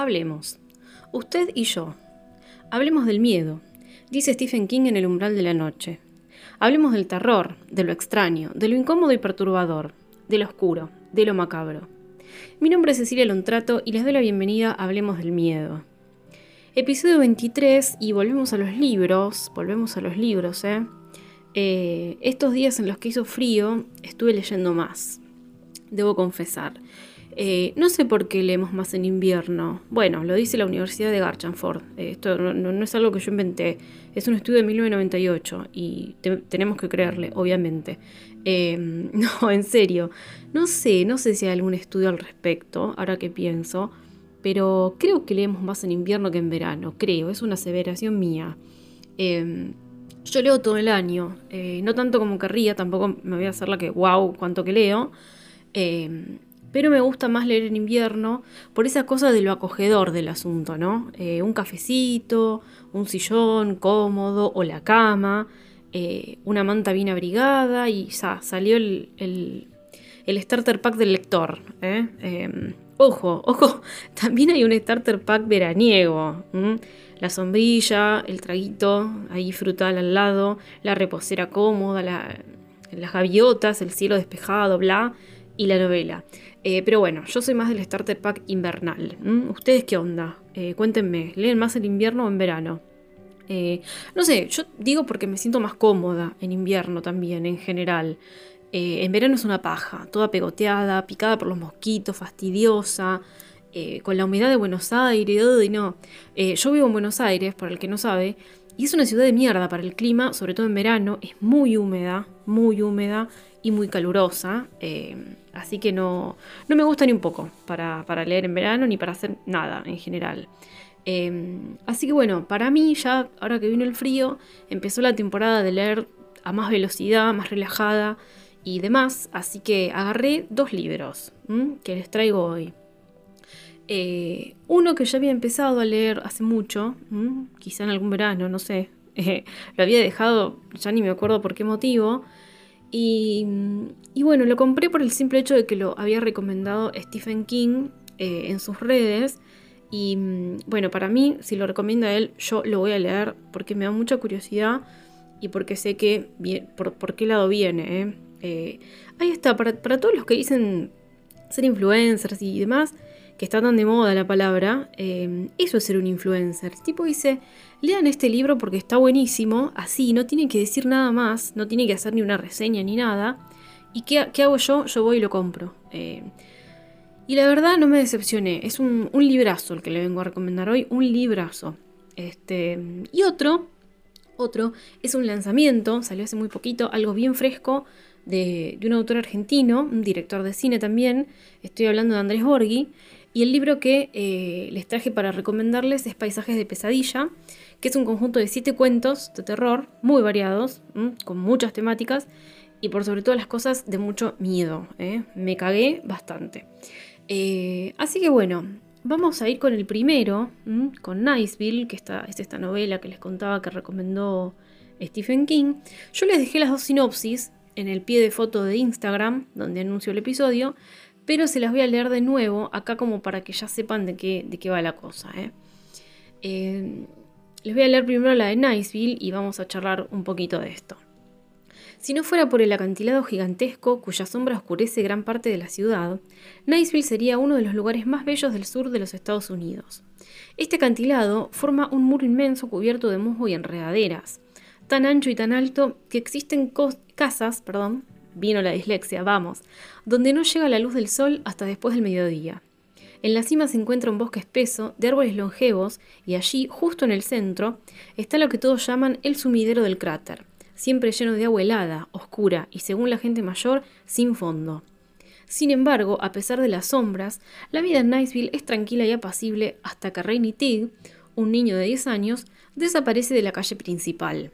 Hablemos. Usted y yo. Hablemos del miedo, dice Stephen King en El umbral de la noche. Hablemos del terror, de lo extraño, de lo incómodo y perturbador, de lo oscuro, de lo macabro. Mi nombre es Cecilia Lontrato y les doy la bienvenida a Hablemos del Miedo. Episodio 23 y volvemos a los libros, volvemos a los libros, ¿eh? ¿eh? estos días en los que hizo frío estuve leyendo más, debo confesar. Eh, no sé por qué leemos más en invierno. Bueno, lo dice la Universidad de Garchanford. Eh, esto no, es algo que yo inventé. Es un estudio de 1998 y tenemos que creerle, obviamente. Em, no, en serio. No sé, no sé si hay algún estudio al respecto, ahora que pienso. Pero creo que leemos más en invierno que en verano. Creo, es una aseveración mía. Em, yo leo todo el año. Eh, no tanto como querría, tampoco me voy a hacer la que, wow, cuánto que leo. Em, pero me gusta más leer en invierno por esa cosa de lo acogedor del asunto, ¿no? Eh, un cafecito, un sillón cómodo o la cama, eh, una manta bien abrigada y ya salió el, el, starter pack del lector. ¿eh? Em, ojo, ojo, también hay un starter pack veraniego. La sombrilla, el traguito ahí frutal al lado, la reposera cómoda, las gaviotas, el cielo despejado, bla, y la novela. Eh, pero bueno, yo soy más del starter pack invernal. ¿Ustedes qué onda? Eh, cuéntenme, ¿leen más en invierno o en verano? Eh, no sé, yo digo porque me siento más cómoda en invierno también, en general. en verano es una paja, toda pegoteada, picada por los mosquitos, fastidiosa, con la humedad de Buenos Aires, y no. yo vivo en Buenos Aires, para el que no sabe, y es una ciudad de mierda para el clima, sobre todo en verano, es muy húmeda, muy húmeda y muy calurosa. Eh, así que no, no me gusta ni un poco para, leer en verano ni para hacer nada en general. Eh, así que bueno, para mí ya, ahora que vino el frío, empezó la temporada de leer a más velocidad, más relajada y demás. Así que agarré dos libros que les traigo hoy. Eh, uno que ya había empezado a leer hace mucho, quizá en algún verano, no sé. lo había dejado, ya ni me acuerdo por qué motivo. Y, bueno, lo compré por el simple hecho de que lo había recomendado Stephen King eh, en sus redes. Y bueno, para mí, si lo recomienda él, yo lo voy a leer porque me da mucha curiosidad y porque sé que por, qué lado viene. ¿eh? Ahí está, para, todos los que dicen ser influencers y demás, que está tan de moda la palabra, eso es ser un influencer. El tipo dice, Lean este libro porque está buenísimo, así, no tienen que decir nada más, no tienen que hacer ni una reseña ni nada. ¿Y qué, hago yo? Yo voy y lo compro. Eh, y la verdad no me decepcioné, es un, librazo el que le vengo a recomendar hoy, un librazo. Este, y otro, otro, es un lanzamiento, salió hace muy poquito, algo bien fresco, de, un autor argentino, un director de cine también, estoy hablando de Andrés Borghi, y el libro que eh, les traje para recomendarles es Paisajes de Pesadilla, que es un conjunto de siete cuentos de terror muy variados, con muchas temáticas y por sobre todas las cosas de mucho miedo. ¿eh? Me cagué bastante. Eh, así que bueno, vamos a ir con el primero, con Niceville, que está, es esta novela que les contaba que recomendó Stephen King. Yo les dejé las dos sinopsis en el pie de foto de Instagram, donde anuncio el episodio, pero se las voy a leer de nuevo acá como para que ya sepan de qué, de qué va la cosa. ¿eh? Les voy a leer primero la de Niceville y vamos a charlar un poquito de esto. Si no fuera por el acantilado gigantesco cuya sombra oscurece gran parte de la ciudad, Niceville sería uno de los lugares más bellos del sur de los Estados Unidos. Este acantilado forma un muro inmenso cubierto de musgo y enredaderas, tan ancho y tan alto que existen casas, perdón, vino la dislexia, vamos, donde no llega la luz del sol hasta después del mediodía. En la cima se encuentra un bosque espeso de árboles longevos y allí, justo en el centro, está lo que todos llaman el sumidero del cráter, siempre lleno de agua helada, oscura y, según la gente mayor, sin fondo. Sin embargo, a pesar de las sombras, la vida en Niceville es tranquila y apacible hasta que Rainy Tig, un niño de 10 años, desaparece de la calle principal.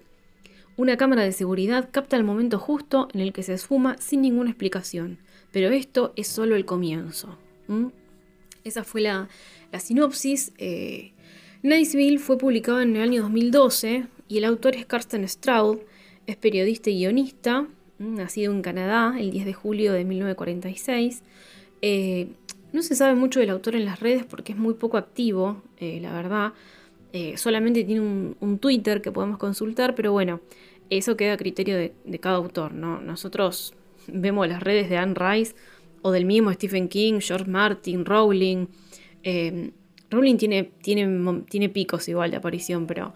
Una cámara de seguridad capta el momento justo en el que se esfuma sin ninguna explicación, pero esto es solo el comienzo. Esa fue la, sinopsis. Eh, Niceville fue publicado en el año 2012 y el autor es Karsten Stroud, es periodista y guionista, nacido en Canadá el 10 de julio de 1946. Eh, No se sabe mucho del autor en las redes porque es muy poco activo, eh, la verdad. Solamente tiene un, Twitter que podemos consultar, pero bueno, eso queda a criterio de, cada autor, ¿no? Nosotros vemos las redes de Anne Rice o del mismo Stephen King, George Martin, Rowling. Eh, Rowling tiene, tiene, tiene picos igual de aparición, pero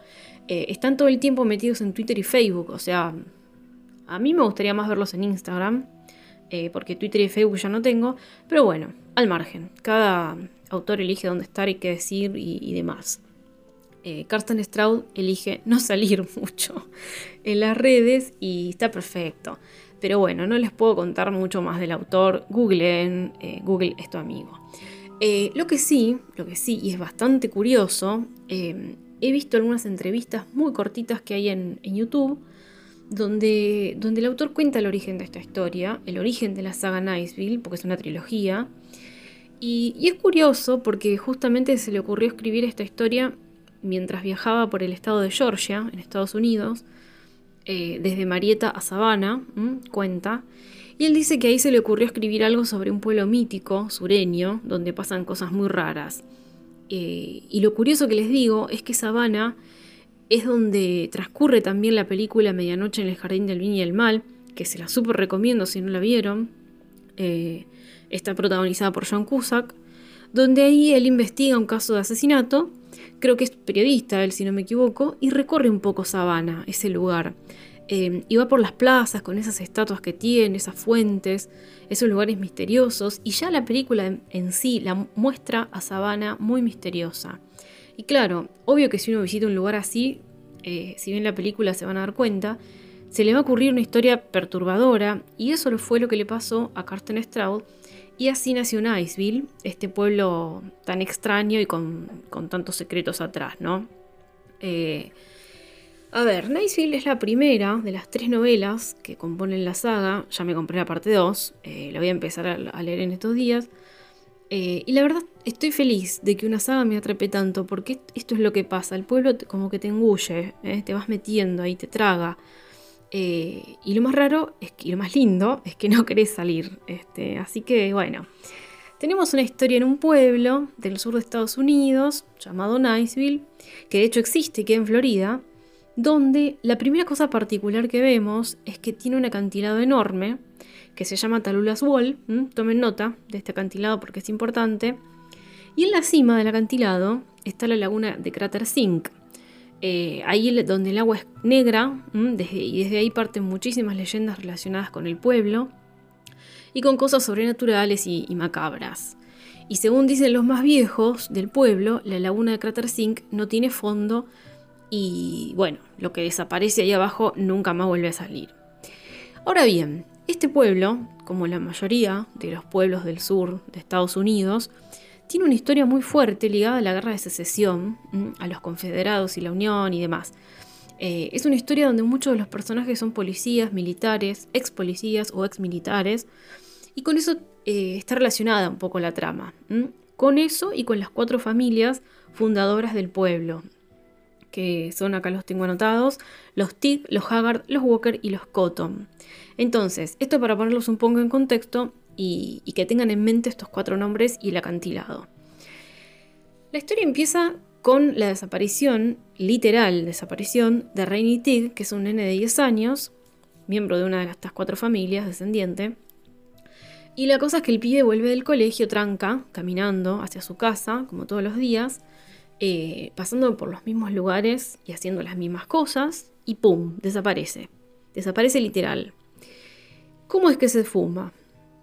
están todo el tiempo metidos en Twitter y Facebook. O sea, a mí me gustaría más verlos en Instagram, porque Twitter y Facebook ya no tengo. Pero bueno, al margen. Cada autor elige dónde estar y qué decir y demás eh, Carsten Stroud elige no salir mucho en las redes y está perfecto. Pero bueno, no les puedo contar mucho más del autor. Googleen, eh, Google es tu amigo. Eh, lo que sí, lo que sí, y es bastante curioso, eh, he visto algunas entrevistas muy cortitas que hay en, YouTube, donde, donde el autor cuenta el origen de esta historia, el origen de la saga Niceville, porque es una trilogía. y es curioso porque justamente se le ocurrió escribir esta historia mientras viajaba por el estado de Georgia, en Estados Unidos, eh, desde Marietta a Savannah, cuenta, y él dice que ahí se le ocurrió escribir algo sobre un pueblo mítico, sureño, donde pasan cosas muy raras. Eh, y lo curioso que les digo es que Savannah es donde transcurre también la película Medianoche en el Jardín del Bien y el Mal, que se la súper recomiendo si no la vieron. Eh, está protagonizada por John Cusack, donde ahí él investiga un caso de asesinato creo que es periodista él, si no me equivoco, y recorre un poco Sabana, ese lugar. Eh, y va por las plazas con esas estatuas que tiene, esas fuentes, esos lugares misteriosos, y ya la película en, sí la muestra a Sabana muy misteriosa. Y claro, obvio que si uno visita un lugar así, eh, si bien la película se van a dar cuenta, se le va a ocurrir una historia perturbadora, y eso fue lo que le pasó a Carsten Stroud, y así nació Niceville, este pueblo tan extraño y con, tantos secretos atrás, ¿no? Eh, a ver, Niceville es la primera de las tres novelas que componen la saga. Ya me compré la parte 2, eh, la voy a empezar a, leer en estos días. Eh, y la verdad estoy feliz de que una saga me atrape tanto, porque esto es lo que pasa. El pueblo como que te engulle, te vas metiendo ahí, te traga. Eh, y lo más raro es que, y lo más lindo es que no querés salir. Este, así que bueno, tenemos una historia en un pueblo del sur de Estados Unidos llamado Niceville, que de hecho existe, queda en Florida, donde la primera cosa particular que vemos es que tiene un acantilado enorme que se llama Talula's Wall. Tomen nota de este acantilado porque es importante. Y en la cima del acantilado está la laguna de Crater Sink, eh, ahí donde el agua es negra, y desde ahí parten muchísimas leyendas relacionadas con el pueblo y con cosas sobrenaturales y, macabras. Y según dicen los más viejos del pueblo, la laguna de Crater Sink no tiene fondo y bueno, lo que desaparece ahí abajo nunca más vuelve a salir. Ahora bien, este pueblo, como la mayoría de los pueblos del sur de Estados Unidos, tiene una historia muy fuerte ligada a la guerra de secesión, a los confederados y la Unión y demás. Eh, es una historia donde muchos de los personajes son policías, militares, ex policías o ex militares, y con eso eh, está relacionada un poco la trama. Con eso y con las cuatro familias fundadoras del pueblo, que son acá los tengo anotados, los Tig, los Haggard, los Walker y los Cotton. Entonces, esto para ponerlos un poco en contexto, y, que tengan en mente estos cuatro nombres y el acantilado. La historia empieza con la desaparición, literal desaparición, de Rainy Tig, que es un nene de 10 años, miembro de una de estas cuatro familias, descendiente. Y la cosa es que el pibe vuelve del colegio tranca, caminando hacia su casa, como todos los días, eh, pasando por los mismos lugares y haciendo las mismas cosas, y ¡pum! desaparece. Desaparece literal. ¿Cómo es que se fuma?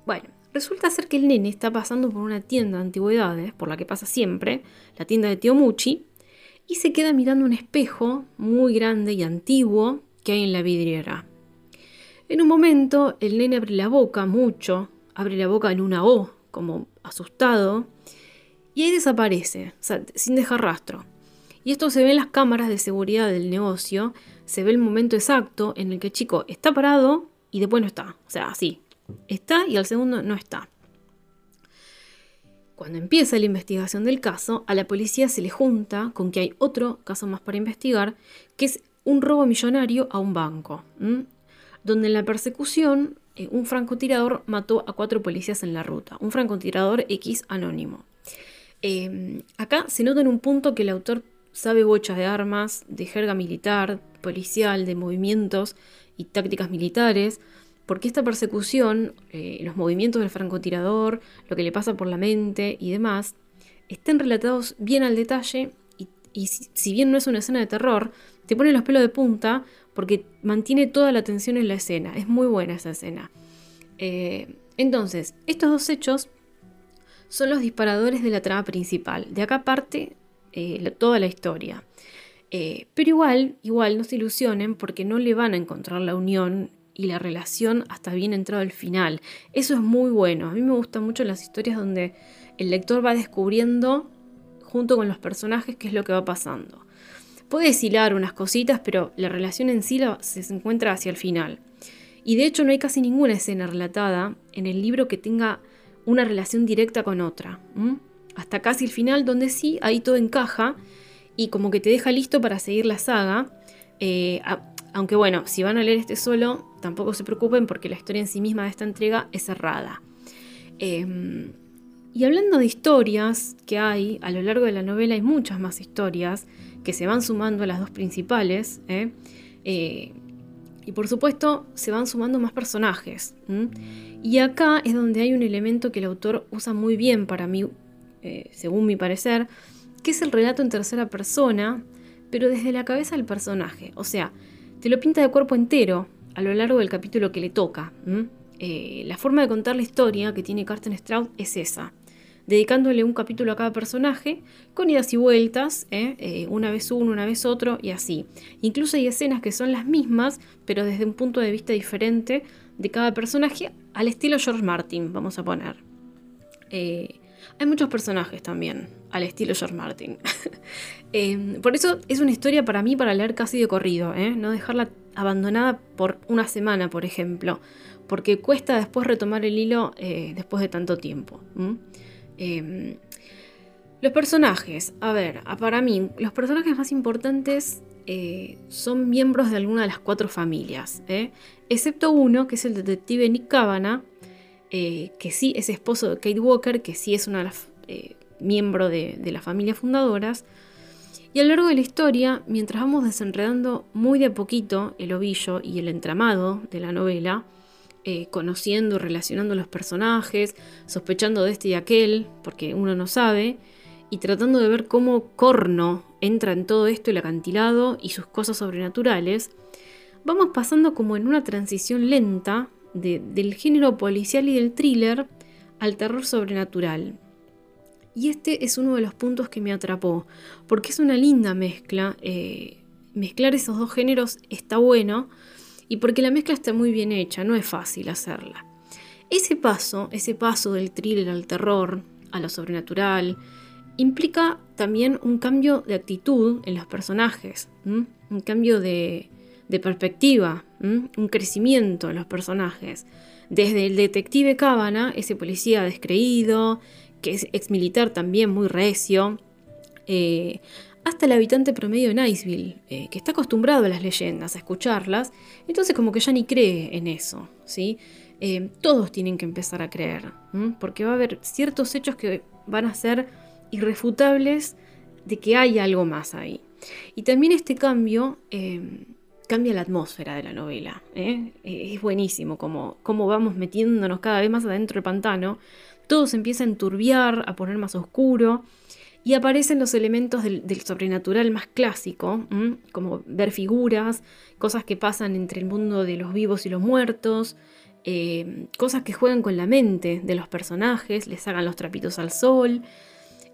Bueno, resulta ser que el nene está pasando por una tienda de antigüedades, por la que pasa siempre, la tienda de Tío Muchi, y se queda mirando un espejo muy grande y antiguo que hay en la vidriera. En un momento, el nene abre la boca mucho, abre la boca en una O, como asustado, y ahí desaparece, sin dejar rastro. Y esto se ve en las cámaras de seguridad del negocio, se ve el momento exacto en el que el chico está parado y después no está. O sea, así, está y al segundo no está. Cuando empieza la investigación del caso, a la policía se le junta con que hay otro caso más para investigar, que es un robo millonario a un banco, donde en la persecución eh, un francotirador mató a cuatro policías en la ruta, un francotirador X anónimo. Em, acá se nota en un punto que el autor sabe bochas de armas, de jerga militar, policial, de movimientos y tácticas militares, porque esta persecución, eh, los movimientos del francotirador, lo que le pasa por la mente y demás, están relatados bien al detalle y, si, bien no es una escena de terror, te pone los pelos de punta porque mantiene toda la atención en la escena. Es muy buena esa escena. Eh, entonces, estos dos hechos son los disparadores de la trama principal. De acá parte eh, toda la historia. Pero igual, igual no se ilusionen porque no le van a encontrar la unión y la relación hasta bien entrado el final. Eso es muy bueno. A mí me gustan mucho las historias donde el lector va descubriendo junto con los personajes qué es lo que va pasando. Puede hilar unas cositas, pero la relación en sí se encuentra hacia el final. Y de hecho no hay casi ninguna escena relatada en el libro que tenga una relación directa con otra. Hasta casi el final, donde sí, ahí todo encaja y como que te deja listo para seguir la saga. Eh, aunque bueno, si van a leer este solo, tampoco se preocupen porque la historia en sí misma de esta entrega es cerrada. Em, y hablando de historias que hay, a lo largo de la novela hay muchas más historias que se van sumando a las dos principales. ¿eh? Eh, y por supuesto se van sumando más personajes. Y acá es donde hay un elemento que el autor usa muy bien para mí, eh, según mi parecer, que es el relato en tercera persona, pero desde la cabeza del personaje. O sea, te lo pinta de cuerpo entero a lo largo del capítulo que le toca. la forma de contar la historia que tiene Carsten Strauss es esa dedicándole un capítulo a cada personaje, con idas y vueltas, ¿eh? Eh, una vez uno, una vez otro, y así. Incluso hay escenas que son las mismas, pero desde un punto de vista diferente de cada personaje, al estilo George Martin, vamos a poner. Eh, hay muchos personajes también, al estilo George Martin. por eso es una historia para mí para leer casi de corrido, no dejarla abandonada por una semana, por ejemplo, porque cuesta después retomar el hilo después de tanto tiempo. Em, los personajes, a ver, para mí, los personajes más importantes eh, son miembros de alguna de las cuatro familias, ¿eh? excepto uno, que es el detective Nick Cavana, eh, que sí es esposo de Kate Walker, que sí es una de las miembros de, las familias fundadoras. Y a lo largo de la historia, mientras vamos desenredando muy de a poquito el ovillo y el entramado de la novela, eh, conociendo, relacionando los personajes, sospechando de este y aquel, porque uno no sabe, y tratando de ver cómo Corno entra en todo esto, el acantilado y sus cosas sobrenaturales, vamos pasando como en una transición lenta del género policial y del thriller al terror sobrenatural. Y este es uno de los puntos que me atrapó, porque es una linda mezcla. Eh, mezclar esos dos géneros está bueno, y porque la mezcla está muy bien hecha, no es fácil hacerla. Ese paso, ese paso del thriller al terror, a lo sobrenatural, implica también un cambio de actitud en los personajes, un cambio de, perspectiva, un crecimiento en los personajes. Desde el detective Cábana, ese policía descreído, que es ex militar también muy recio, eh, hasta el habitante promedio de Niceville, eh, que está acostumbrado a las leyendas, a escucharlas, entonces como que ya ni cree en eso, ¿sí? Eh, todos tienen que empezar a creer, porque va a haber ciertos hechos que van a ser irrefutables de que hay algo más ahí. Y también este cambio em, cambia la atmósfera de la novela. ¿eh? Es buenísimo como, como vamos metiéndonos cada vez más adentro del pantano. Todo se empieza a enturbiar, a poner más oscuro y aparecen los elementos del, sobrenatural más clásico, como ver figuras, cosas que pasan entre el mundo de los vivos y los muertos, eh, cosas que juegan con la mente de los personajes, les hagan los trapitos al sol,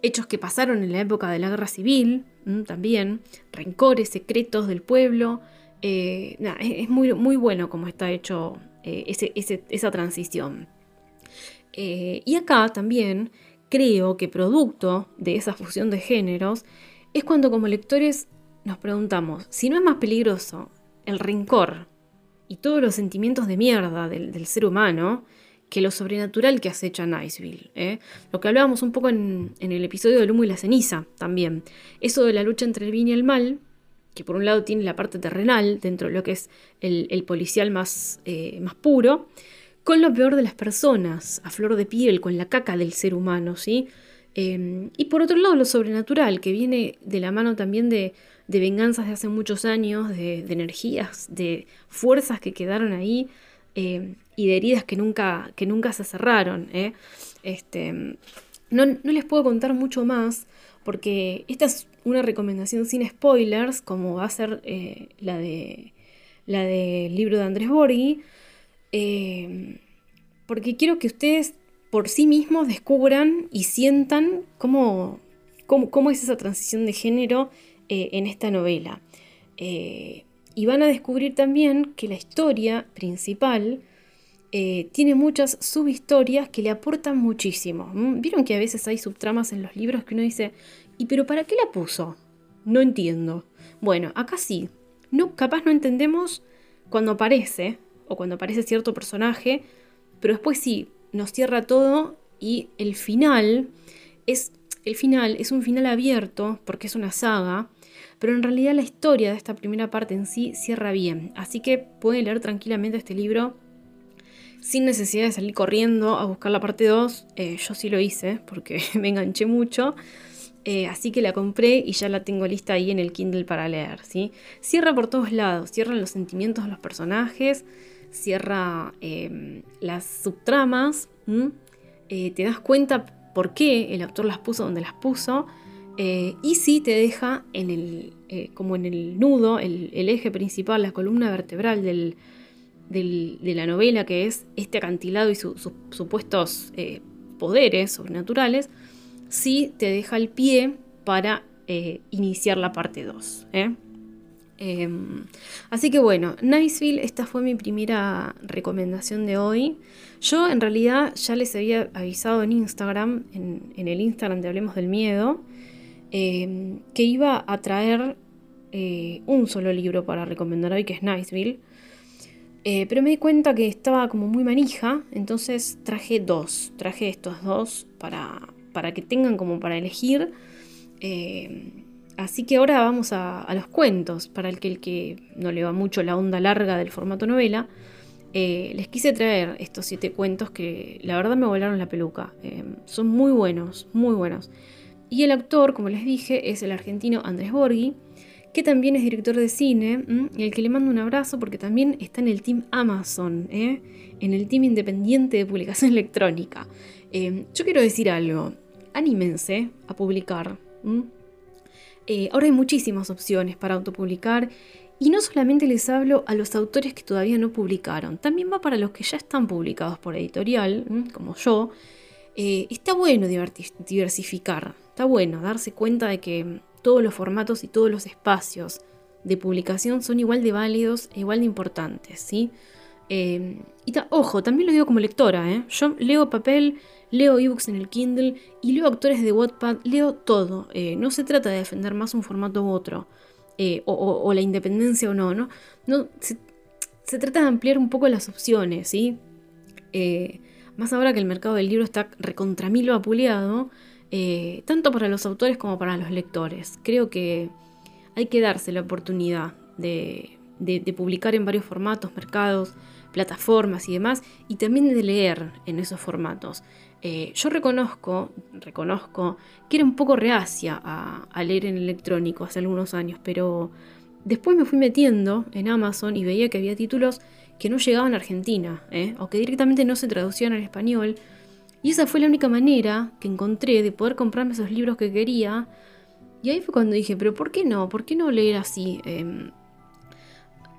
hechos que pasaron en la época de la guerra civil, también, rencores secretos del pueblo. Eh, es, muy, muy bueno como está hecho eh, esa transición. y acá también creo que producto de esa fusión de géneros es cuando como lectores nos preguntamos si no es más peligroso el rencor y todos los sentimientos de mierda del, ser humano que lo sobrenatural que acecha Niceville. ¿eh? Lo que hablábamos un poco en, el episodio del humo y la ceniza también. Eso de la lucha entre el bien y el mal, que por un lado tiene la parte terrenal dentro de lo que es el, policial más, eh, más puro, con lo peor de las personas, a flor de piel, con la caca del ser humano, ¿sí? Em, y por otro lado, lo sobrenatural, que viene de la mano también de, venganzas de hace muchos años, de, energías, de fuerzas que quedaron ahí em, y de heridas que nunca, que nunca se cerraron. ¿eh? Este, no, no, les puedo contar mucho más porque esta es una recomendación sin spoilers, como va a ser eh, la, de, la del libro de Andrés Borghi, em, porque quiero que ustedes por sí mismos descubran y sientan cómo, cómo, es esa transición de género eh, en esta novela. Eh, y van a descubrir también que la historia principal eh, tiene muchas subhistorias que le aportan muchísimo. Vieron que a veces hay subtramas en los libros que uno dice, ¿y pero para qué la puso? No entiendo. Bueno, acá sí. No, capaz no entendemos cuando aparece, o cuando aparece cierto personaje, pero después sí, nos cierra todo y el final es el final es un final abierto porque es una saga, pero en realidad la historia de esta primera parte en sí cierra bien, así que pueden leer tranquilamente este libro sin necesidad de salir corriendo a buscar la parte 2. Eh, yo sí lo hice porque me enganché mucho. Eh, así que la compré y ya la tengo lista ahí en el Kindle para leer. Cierra por todos lados, cierran los sentimientos de los personajes, cierra em, las subtramas, eh, te das cuenta por qué el autor las puso donde las puso, eh, y sí te deja en el, como en el nudo, el, eje principal, la columna vertebral de la novela, que es este acantilado y sus supuestos poderes sobrenaturales, sí te deja el pie para iniciar la parte 2. Em, así que bueno, Niceville, esta fue mi primera recomendación de hoy. Yo en realidad ya les había avisado en Instagram, en, el Instagram de Hablemos del Miedo, em, que iba a traer eh, un solo libro para recomendar hoy, que es Niceville. Eh, pero me di cuenta que estaba como muy manija, entonces traje dos. Traje estos dos para, para que tengan como para elegir. Em, Así que ahora vamos a, los cuentos, para el que, el que no le va mucho la onda larga del formato novela. Eh, les quise traer estos siete cuentos que la verdad me volaron la peluca. Eh, son muy buenos, muy buenos. Y el autor, como les dije, es el argentino Andrés Borghi, que también es director de cine, y al que le mando un abrazo porque también está en el team Amazon, ¿eh? en el team independiente de publicación electrónica. yo quiero decir algo, anímense a publicar. Eh, ahora hay muchísimas opciones para autopublicar y no solamente les hablo a los autores que todavía no publicaron, también va para los que ya están publicados por editorial, como yo. Eh, está bueno diversificar, está bueno darse cuenta de que todos los formatos y todos los espacios de publicación son igual de válidos e igual de importantes, ¿sí? Eh, y ojo, también lo digo como lectora. Yo leo papel, leo ebooks en el Kindle y leo actores de Wattpad, leo todo. Eh, no se trata de defender más un formato u otro, eh, o, la independencia o no, ¿no? se, trata de ampliar un poco las opciones, ¿sí? Eh, más ahora que el mercado del libro está recontra mil apuleado, tanto para los autores como para los lectores. Creo que hay que darse la oportunidad de publicar en varios formatos, mercados, plataformas y demás, y también de leer en esos formatos. Eh, yo reconozco, reconozco que era un poco reacia a, leer en electrónico hace algunos años, pero después me fui metiendo en Amazon y veía que había títulos que no llegaban a Argentina, ¿eh? o que directamente no se traducían al español. Y esa fue la única manera que encontré de poder comprarme esos libros que quería. Y ahí fue cuando dije, pero ¿por qué no? ¿Por qué no leer así? Em,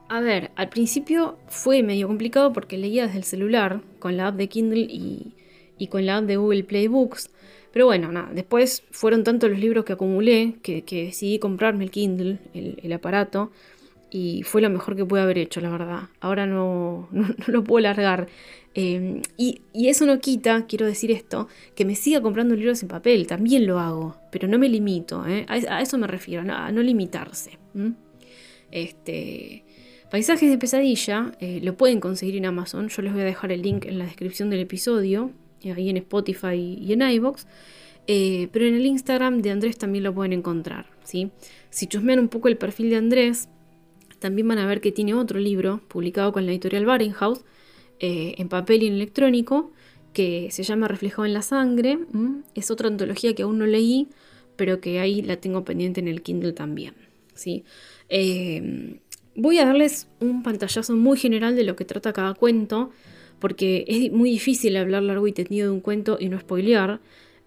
a ver, al principio fue medio complicado porque leía desde el celular con la app de Kindle y y con la app de Google Play Books. Pero bueno, nada, después fueron tantos los libros que acumulé que, decidí comprarme el Kindle, el, aparato, y fue lo mejor que pude haber hecho, la verdad. Ahora no, no, lo puedo largar. Em, y, eso no quita, quiero decir esto, que me siga comprando libros en papel, también lo hago, pero no me limito, ¿eh? a, eso me refiero, a no limitarse. Este, Paisajes de pesadilla eh, lo pueden conseguir en Amazon, yo les voy a dejar el link en la descripción del episodio, ahí en Spotify y en iBox. Eh, pero en el Instagram de Andrés también lo pueden encontrar. ¿sí? Si chusmean un poco el perfil de Andrés, también van a ver que tiene otro libro publicado con la editorial Barenhaus, eh, en papel y en electrónico que se llama Reflejado en la Sangre. Es otra antología que aún no leí, pero que ahí la tengo pendiente en el Kindle también. ¿sí? Eh, voy a darles un pantallazo muy general de lo que trata cada cuento, porque es muy difícil hablar largo y tendido de un cuento y no spoilear.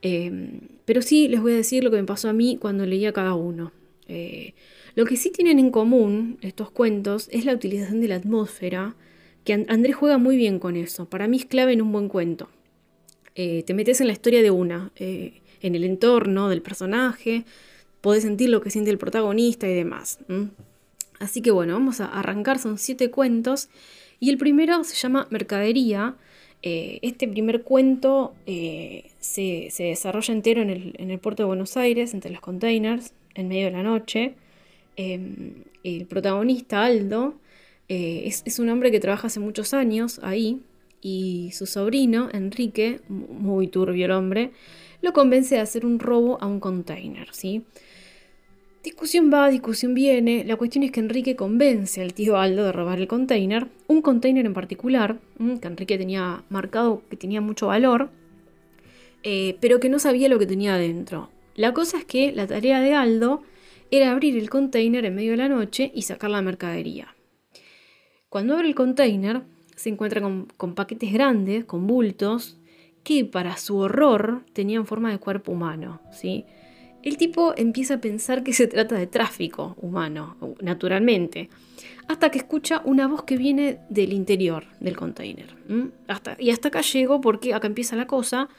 Eh, pero sí les voy a decir lo que me pasó a mí cuando leía cada uno. Eh, lo que sí tienen en común estos cuentos es la utilización de la atmósfera, que Andrés juega muy bien con eso. Para mí es clave en un buen cuento. te metes en la historia de una, en el entorno del personaje, podés sentir lo que siente el protagonista y demás. Así que bueno, vamos a arrancar, son siete cuentos y el primero se llama Mercadería. Eh, este primer cuento eh, se, desarrolla entero en el, puerto de Buenos Aires, entre los containers, en medio de la noche. Em, el protagonista, Aldo, eh, es, un hombre que trabaja hace muchos años ahí y su sobrino, Enrique, muy turbio el hombre, lo convence de hacer un robo a un container, ¿sí? Discusión va, discusión viene. La cuestión es que Enrique convence al tío Aldo de robar el container, un container en particular, que Enrique tenía marcado que tenía mucho valor, eh, pero que no sabía lo que tenía adentro. La cosa es que la tarea de Aldo era abrir el container en medio de la noche y sacar la mercadería. Cuando abre el container, se encuentra con, con paquetes grandes, con bultos, que para su horror tenían forma de cuerpo humano, ¿sí? El tipo empieza a pensar que se trata de tráfico humano, naturalmente, hasta que escucha una voz que viene del interior del container. Hasta, y hasta acá llego porque acá empieza la cosa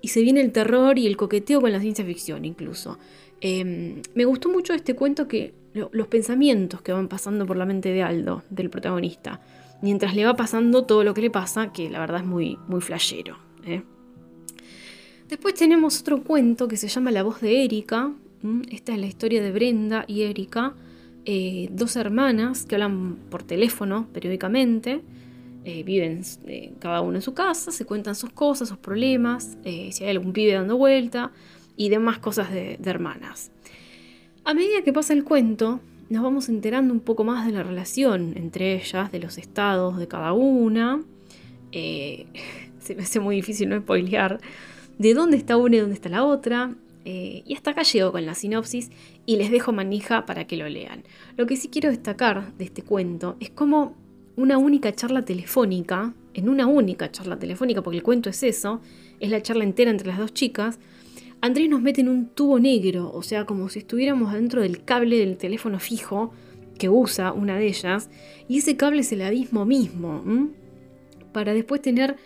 y se viene el terror y el coqueteo con la ciencia ficción incluso. Em, me gustó mucho este cuento que los pensamientos que van pasando por la mente de Aldo, del protagonista, mientras le va pasando todo lo que le pasa, que la verdad es muy, muy flashero. ¿eh? Después tenemos otro cuento que se llama La voz de Erika. Esta es la historia de Brenda y Erika, eh, dos hermanas que hablan por teléfono periódicamente. Eh, viven eh, cada uno en su casa, se cuentan sus cosas, sus problemas, si hay algún pibe dando vuelta y demás cosas de, de, hermanas. A medida que pasa el cuento, nos vamos enterando un poco más de la relación entre ellas, de los estados de cada una. se me hace muy difícil no spoilear de dónde está una y dónde está la otra. Eh, y hasta acá llego con la sinopsis y les dejo manija para que lo lean. Lo que sí quiero destacar de este cuento es como una única charla telefónica, en una única charla telefónica, porque el cuento es eso, es la charla entera entre las dos chicas, Andrés nos mete en un tubo negro, o sea, como si estuviéramos dentro del cable del teléfono fijo que usa una de ellas, y ese cable es el abismo mismo, para después tener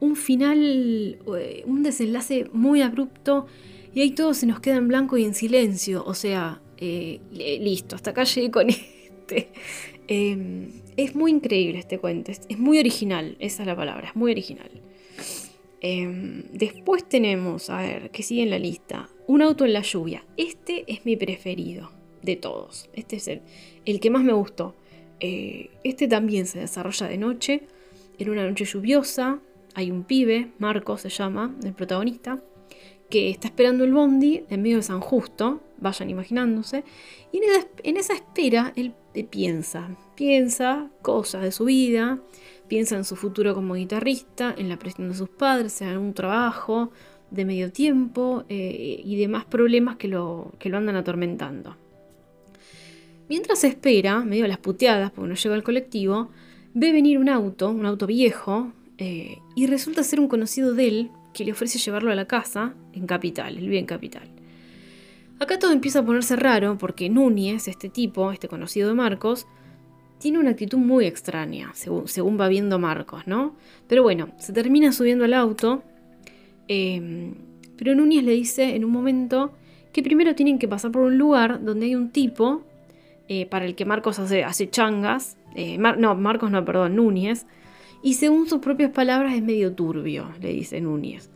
un final, eh, un desenlace muy abrupto y ahí todo se nos queda en blanco y en silencio. O sea, eh, listo, hasta acá llegué con este. Em, es muy increíble este cuento, es, muy original, esa es la palabra, es muy original. Em, después tenemos, a ver, que sigue en la lista, Un auto en la lluvia. Este es mi preferido de todos, este es el, el que más me gustó. Eh, este también se desarrolla de noche, en una noche lluviosa, hay un pibe, Marco se llama, el protagonista, que está esperando el bondi en medio de San Justo, vayan imaginándose, y en esa, espera él piensa, piensa cosas de su vida, piensa en su futuro como guitarrista, en la presión de sus padres, en algún trabajo de medio tiempo eh, y demás problemas que lo, que lo andan atormentando. Mientras espera, medio a las puteadas porque no llega al colectivo, ve venir un auto, un auto viejo, eh, y resulta ser un conocido de él que le ofrece llevarlo a la casa en Capital, el bien Capital. Acá todo empieza a ponerse raro porque Núñez, este tipo, este conocido de Marcos, tiene una actitud muy extraña, según, va viendo Marcos, ¿no? Pero bueno, se termina subiendo al auto, em, pero Núñez le dice en un momento que primero tienen que pasar por un lugar donde hay un tipo eh, para el que Marcos hace, hace changas, eh, no, Marcos no, perdón, Núñez, y según sus propias palabras es medio turbio, le dice Núñez.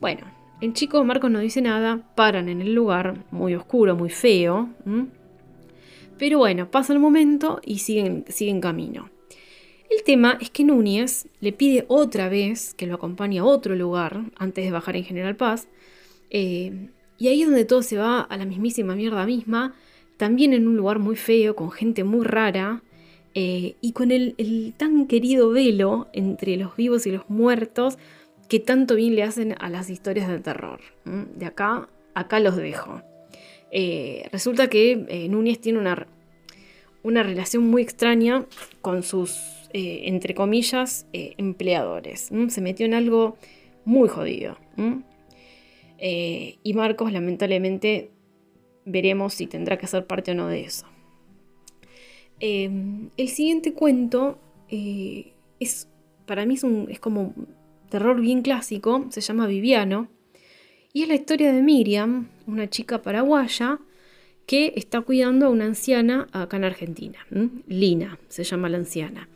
Bueno, el chico Marcos no dice nada, paran en el lugar, muy oscuro, muy feo. Pero bueno, pasa el momento y siguen, siguen camino. El tema es que Núñez le pide otra vez que lo acompañe a otro lugar antes de bajar en General Paz. Eh, y ahí es donde todo se va a la mismísima mierda misma, también en un lugar muy feo, con gente muy rara, eh, y con el, tan querido velo entre los vivos y los muertos que tanto bien le hacen a las historias de terror. De acá, acá los dejo. Eh, resulta que Núñez tiene una, una relación muy extraña con sus, entre comillas, empleadores. Se metió en algo muy jodido. y Marcos lamentablemente veremos si tendrá que ser parte o no de eso. Em, el siguiente cuento eh, es, para mí es, un, como terror bien clásico, se llama Viviano, y es la historia de Miriam, una chica paraguaya que está cuidando a una anciana acá en Argentina. Lina se llama la anciana.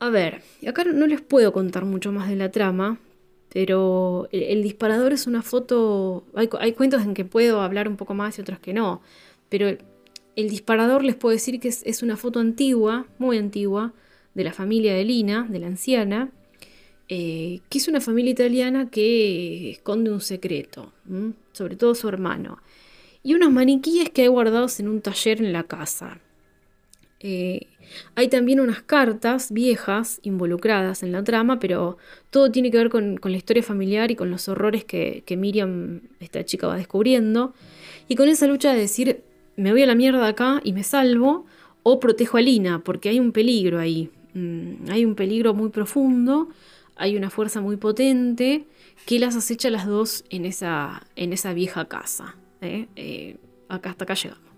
A ver, acá no les puedo contar mucho más de la trama, pero el, disparador es una foto, hay, hay, cuentos en que puedo hablar un poco más y otros que no, pero el disparador les puedo decir que es, una foto antigua, muy antigua, de la familia de Lina, de la anciana, eh, que es una familia italiana que esconde un secreto, sobre todo su hermano, y unos maniquíes que hay guardados en un taller en la casa. Eh, hay también unas cartas viejas involucradas en la trama, pero todo tiene que ver con, la historia familiar y con los horrores que, Miriam, esta chica, va descubriendo. Y con esa lucha de decir, me voy a la mierda acá y me salvo, o protejo a Lina, porque hay un peligro ahí. Mm, hay un peligro muy profundo, hay una fuerza muy potente que las acecha las dos en esa, en esa vieja casa. ¿eh? Eh, acá hasta acá llegamos.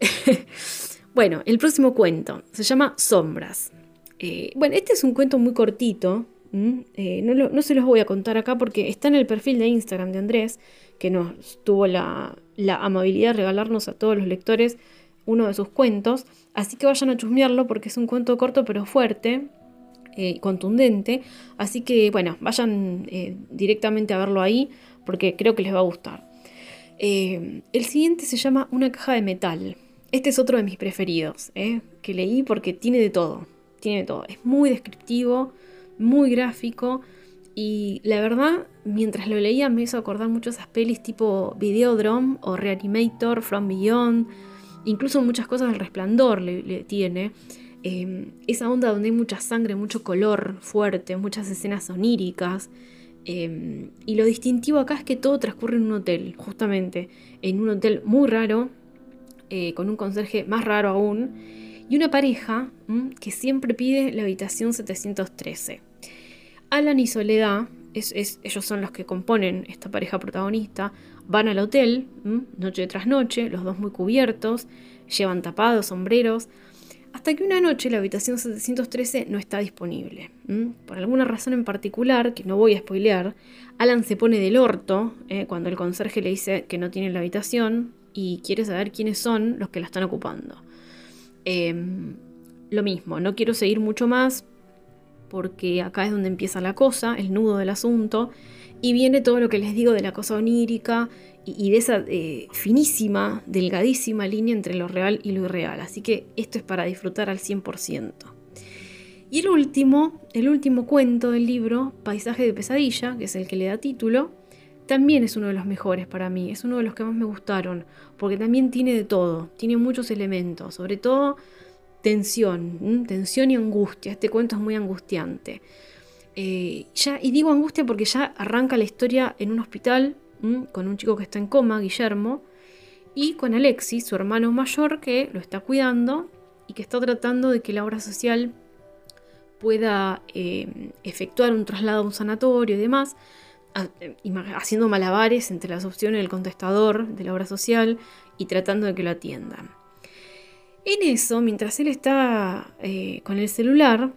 Bueno, el próximo cuento se llama Sombras. Eh, bueno, este es un cuento muy cortito. Eh, no, se los voy a contar acá porque está en el perfil de Instagram de Andrés, que nos tuvo la, amabilidad de regalarnos a todos los lectores uno de sus cuentos. Así que vayan a chusmearlo porque es un cuento corto pero fuerte, y eh, contundente. Así que bueno, vayan directamente a verlo ahí porque creo que les va a gustar. el siguiente se llama Una caja de metal. Este es otro de mis preferidos, ¿eh? que leí porque tiene de todo, tiene de todo. Es muy descriptivo, muy gráfico y la verdad, mientras lo leía me hizo acordar mucho pelis tipo Videodrome o Reanimator, From Beyond, incluso muchas cosas del resplandor le, tiene. Em, esa onda donde hay mucha sangre, mucho color fuerte, muchas escenas oníricas. Em, y lo distintivo acá es que todo transcurre en un hotel, justamente, en un hotel muy raro, eh, con un conserje más raro aún, y una pareja que siempre pide la habitación 713. Alan y Soledad, ellos son los que componen esta pareja protagonista, van al hotel, noche tras noche, los dos muy cubiertos, llevan tapados, sombreros, hasta que una noche la habitación 713 no está disponible. Por alguna razón en particular, que no voy a spoilear, Alan se pone del orto eh, cuando el conserje le dice que no tiene la habitación, y quiere saber quiénes son los que la están ocupando. Em, lo mismo, no quiero seguir mucho más porque acá es donde empieza la cosa, el nudo del asunto, y viene todo lo que les digo de la cosa onírica y, de esa eh, finísima, delgadísima línea entre lo real y lo irreal. Así que esto es para disfrutar al 100%. Y el último, el último cuento del libro, Paisaje de pesadilla, que es el que le da título, también es uno de los mejores para mí, es uno de los que más me gustaron, porque también tiene de todo, tiene muchos elementos, sobre todo tensión, tensión y angustia, este cuento es muy angustiante. Eh, ya, y digo angustia porque ya arranca la historia en un hospital con un chico que está en coma, Guillermo, y con Alexis, su hermano mayor, que lo está cuidando y que está tratando de que la obra social pueda eh, efectuar un traslado a un sanatorio y demás haciendo malabares entre las opciones del contestador de la obra social y tratando de que lo atiendan. En eso, mientras él está eh, con el celular,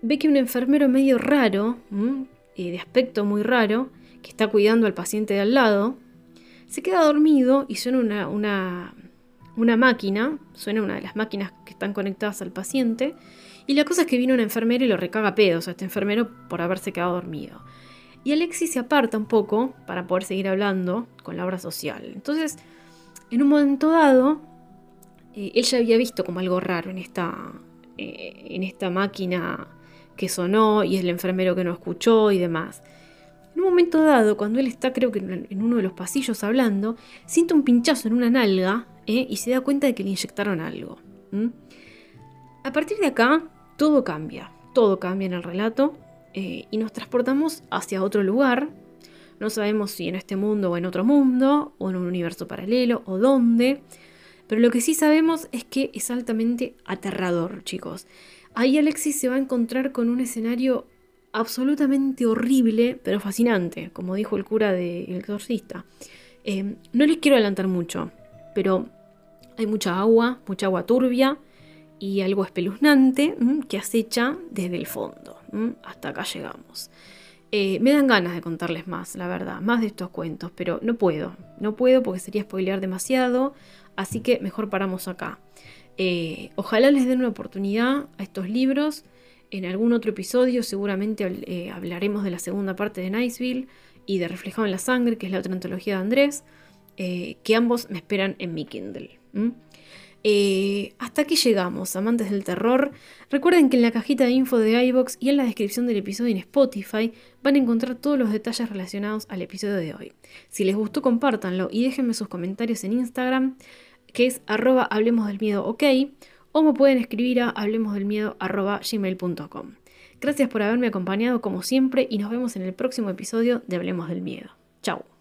ve que un enfermero medio raro, de aspecto muy raro, que está cuidando al paciente de al lado, se queda dormido y suena una, una, una máquina, suena una de las máquinas que están conectadas al paciente, y la cosa es que viene un enfermero y lo recaga pedos a este enfermero por haberse quedado dormido. Y Alexis se aparta un poco para poder seguir hablando con la obra social. Entonces, en un momento dado, eh, él ya había visto como algo raro en esta, eh, en esta máquina que sonó y es el enfermero que no escuchó y demás. En un momento dado, cuando él está creo que en uno de los pasillos hablando, siente un pinchazo en una nalga eh, y se da cuenta de que le inyectaron algo. A partir de acá, todo cambia, todo cambia en el relato y nos transportamos hacia otro lugar. No sabemos si en este mundo o en otro mundo, o en un universo paralelo, o dónde. Pero lo que sí sabemos es que es altamente aterrador, chicos. Ahí Alexis se va a encontrar con un escenario absolutamente horrible, pero fascinante, como dijo el cura de El Exorcista. Eh, no les quiero adelantar mucho, pero hay mucha agua, mucha agua turbia y algo espeluznante que acecha desde el fondo. Hasta acá llegamos. Eh, me dan ganas de contarles más, la verdad, más de estos cuentos, pero no puedo, no puedo porque sería spoilear demasiado, así que mejor paramos acá. Eh, ojalá les den una oportunidad a estos libros. En algún otro episodio seguramente eh, hablaremos de la segunda parte de Niceville y de Reflejado en la Sangre, que es la otra antología de Andrés, que ambos me esperan en mi Kindle. Eh, hasta aquí llegamos, amantes del terror. Recuerden que en la cajita de info de iBox y en la descripción del episodio en Spotify van a encontrar todos los detalles relacionados al episodio de hoy. Si les gustó, compártanlo y déjenme sus comentarios en Instagram, que es arroba hablemos del miedo ok, o me pueden escribir a hablemosdelmiedo arroba gmail.com. Gracias por haberme acompañado como siempre y nos vemos en el próximo episodio de Hablemos del Miedo. Chao.